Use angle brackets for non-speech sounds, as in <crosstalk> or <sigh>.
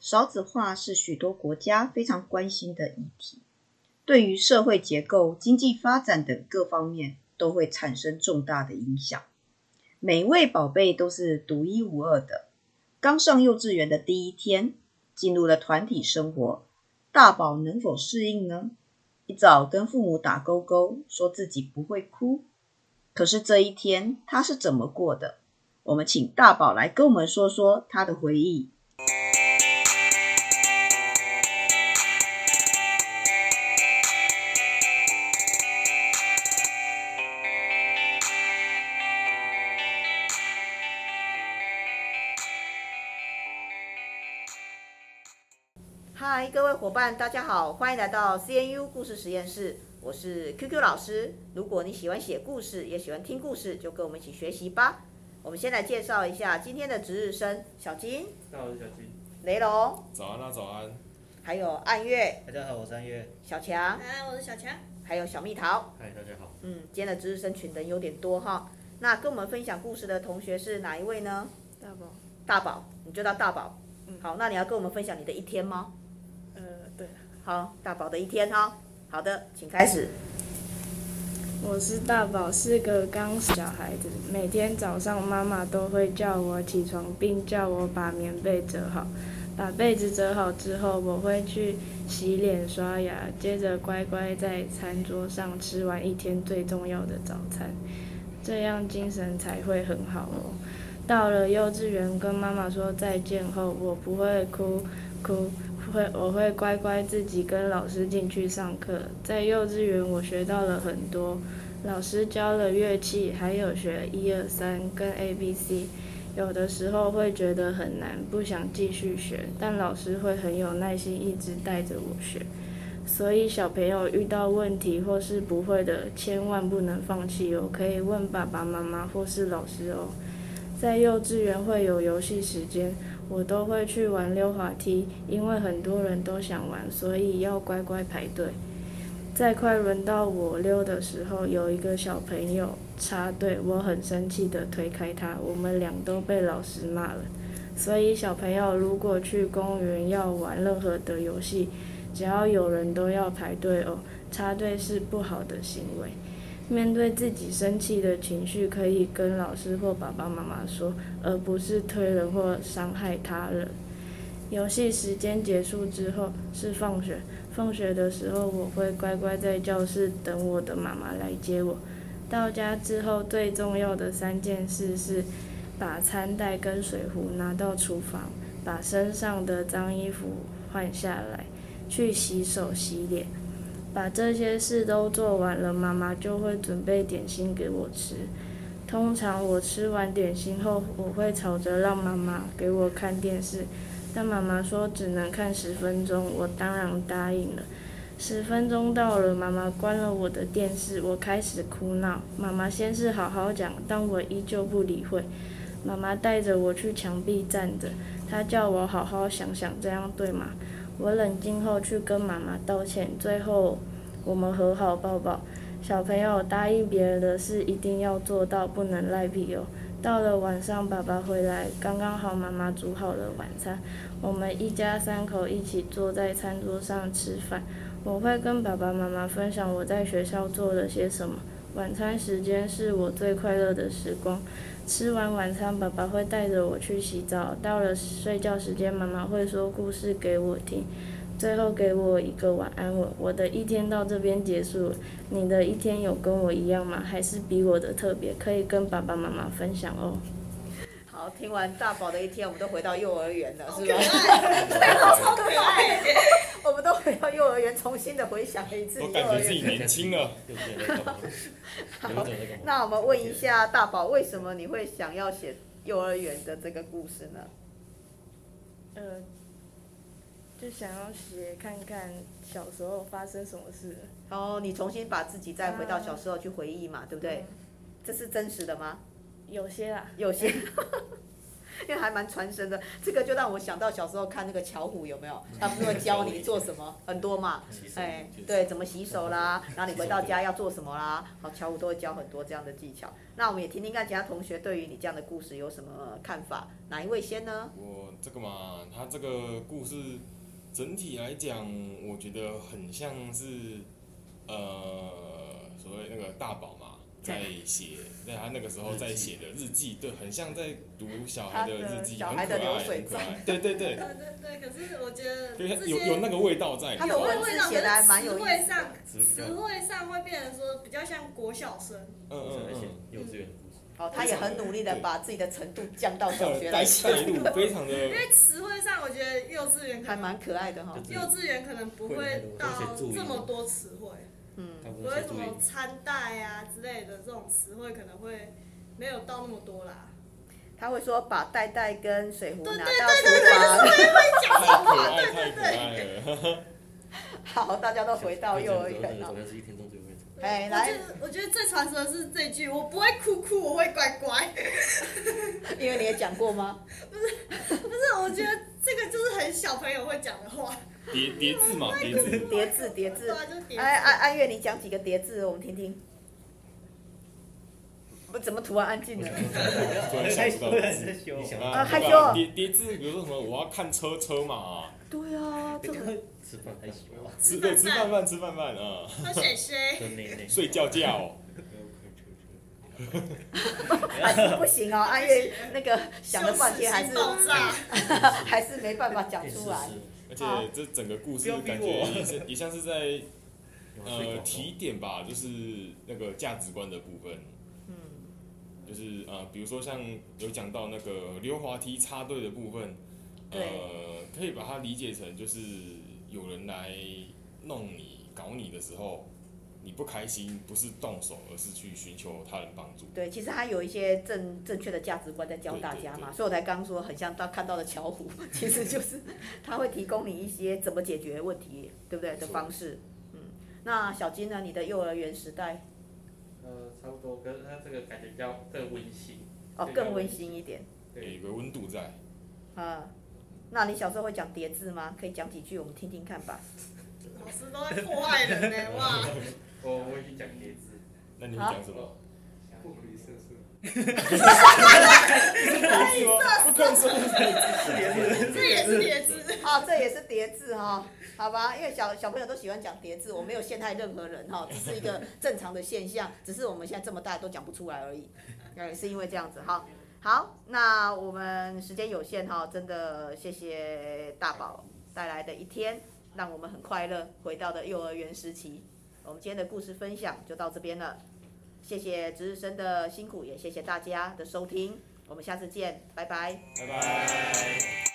少子化是许多国家非常关心的议题，对于社会结构、经济发展等各方面都会产生重大的影响。每位宝贝都是独一无二的。刚上幼稚园的第一天，进入了团体生活，大宝能否适应呢？一早跟父母打勾勾，说自己不会哭。可是这一天他是怎么过的？我们请大宝来跟我们说说他的回忆。嗨，各位伙伴，大家好，欢迎来到 CNU 故事实验室。我是 QQ 老师。如果你喜欢写故事，也喜欢听故事，就跟我们一起学习吧。我们先来介绍一下今天的值日生：小金。大家好，我是小金。雷龙。早安啊，早安。还有暗月。大家好，我是暗月。小强。哎，我是小强。还有小蜜桃。嗨，大家好。嗯，今天的值日生群人有点多哈。那跟我们分享故事的同学是哪一位呢？大宝。大宝，你就叫大宝。嗯。好，那你要跟我们分享你的一天吗？对，好，大宝的一天哈，好的，请开始。我是大宝，是个刚小孩子，每天早上妈妈都会叫我起床，并叫我把棉被折好。把被子折好之后，我会去洗脸刷牙，接着乖乖在餐桌上吃完一天最重要的早餐，这样精神才会很好哦。到了幼稚园，跟妈妈说再见后，我不会哭哭。会，我会乖乖自己跟老师进去上课。在幼稚园，我学到了很多，老师教了乐器，还有学一二三跟 A B C。有的时候会觉得很难，不想继续学，但老师会很有耐心，一直带着我学。所以小朋友遇到问题或是不会的，千万不能放弃哦，可以问爸爸妈妈或是老师哦。在幼稚园会有游戏时间。我都会去玩溜滑梯，因为很多人都想玩，所以要乖乖排队。在快轮到我溜的时候，有一个小朋友插队，我很生气地推开他，我们俩都被老师骂了。所以小朋友如果去公园要玩任何的游戏，只要有人都要排队哦，插队是不好的行为。面对自己生气的情绪，可以跟老师或爸爸妈妈说，而不是推人或伤害他人。游戏时间结束之后是放学，放学的时候我会乖乖在教室等我的妈妈来接我。到家之后最重要的三件事是，把餐袋跟水壶拿到厨房，把身上的脏衣服换下来，去洗手洗脸。把这些事都做完了，妈妈就会准备点心给我吃。通常我吃完点心后，我会吵着让妈妈给我看电视，但妈妈说只能看十分钟，我当然答应了。十分钟到了，妈妈关了我的电视，我开始哭闹。妈妈先是好好讲，但我依旧不理会。妈妈带着我去墙壁站着，她叫我好好想想，这样对吗？我冷静后去跟妈妈道歉，最后我们和好抱抱。小朋友答应别人的事一定要做到，不能赖皮哦。到了晚上，爸爸回来，刚刚好妈妈煮好了晚餐，我们一家三口一起坐在餐桌上吃饭。我会跟爸爸妈妈分享我在学校做了些什么。晚餐时间是我最快乐的时光。吃完晚餐，爸爸会带着我去洗澡。到了睡觉时间，妈妈会说故事给我听，最后给我一个晚安吻。我的一天到这边结束了。你的一天有跟我一样吗？还是比我的特别？可以跟爸爸妈妈分享哦。好，听完大宝的一天，我们都回到幼儿园了，是不是？对，超可爱。我们都回重新的回想了一次。我感觉自己年轻了。<laughs> 好，那我们问一下大宝，为什么你会想要写幼儿园的这个故事呢？呃，就想要写看看小时候发生什么事。哦，你重新把自己再回到小时候去回忆嘛，对不对？这是真实的吗？有些啊，有些。<laughs> 因为还蛮传神的。这个就让我想到小时候看那个巧虎有没有？他不是会教你做什么很多嘛？哎，对，怎么洗手啦？然后你回到家要做什么啦？好，巧虎都会教很多这样的技巧。那我们也听听看其他同学对于你这样的故事有什么看法？哪一位先呢？我这个嘛，他这个故事整体来讲，我觉得很像是呃，所谓那个大宝嘛。在写，在他那个时候在写的日记，对，很像在读小孩的日记，小孩的流水账。对对对。对对对，可是我觉得有有那个味道在。他的文字写的还蛮有意思。词汇上，词汇上会变成说比较像国小生。嗯嗯嗯。幼稚园。哦，他也很努力的把自己的程度降到小学来。带路，非常的。因为词汇上，我觉得幼稚园还蛮可爱的哈。幼稚园可能不会到这么多词汇。嗯，不会什么餐袋啊之类的这种词汇可能会没有到那么多啦。他会说把袋袋跟水壶拿到厨房。对对对对，会讲这种话，对对对。好，大家都回到幼儿园了。哎，来，我觉得最传神的是这句：我不会哭哭，我会乖乖。因为你也讲过吗？不是，不是，我觉得这个就是很小朋友会讲的话。叠叠字嘛，叠字，<laughs> 叠字，叠字。哎，安安月，你讲几个叠字，我们听听。我怎么突然安静了？<laughs> 害羞，害羞。啊，害羞。叠叠字，比如说什么，我要看车车嘛。对啊，<laughs> 这个。吃饭害羞。吃对，吃饭饭，吃饭饭啊。喝水水。睡觉觉。还是不行哦，安月那个想了半天还是还是没办法讲出来。而且这整个故事感觉也是也像是在呃提点吧，就是那个价值观的部分。嗯，就是呃，比如说像有讲到那个溜滑梯插队的部分，呃，可以把它理解成就是有人来弄你、搞你的时候。你不开心，不是动手，而是去寻求他人帮助。对，其实他有一些正正确的价值观在教大家嘛，所以我才刚说很像他看到的巧虎，其实就是他会提供你一些怎么解决问题，对不对的方式。嗯，那小金呢？你的幼儿园时代？呃，差不多，可是他这个感觉比较更温馨。哦，更温馨一点。对，有个温度在。啊，那你小时候会讲叠字吗？可以讲几句，我们听听看吧。<laughs> 老师都在破坏人呢，哇！我我会去讲叠字，那你会讲什么？不可以色色。不可以色色。<laughs> 这也是叠字。好，这也是叠字哈，好吧？因为小小朋友都喜欢讲叠字，我没有陷害任何人哈，只是一个正常的现象，只是我们现在这么大都讲不出来而已。也 <laughs> 是因为这样子哈。好，那我们时间有限哈，真的谢谢大宝带来的一天，让我们很快乐回到了幼儿园时期。我们今天的故事分享就到这边了，谢谢值日生的辛苦，也谢谢大家的收听，我们下次见，拜拜，拜拜。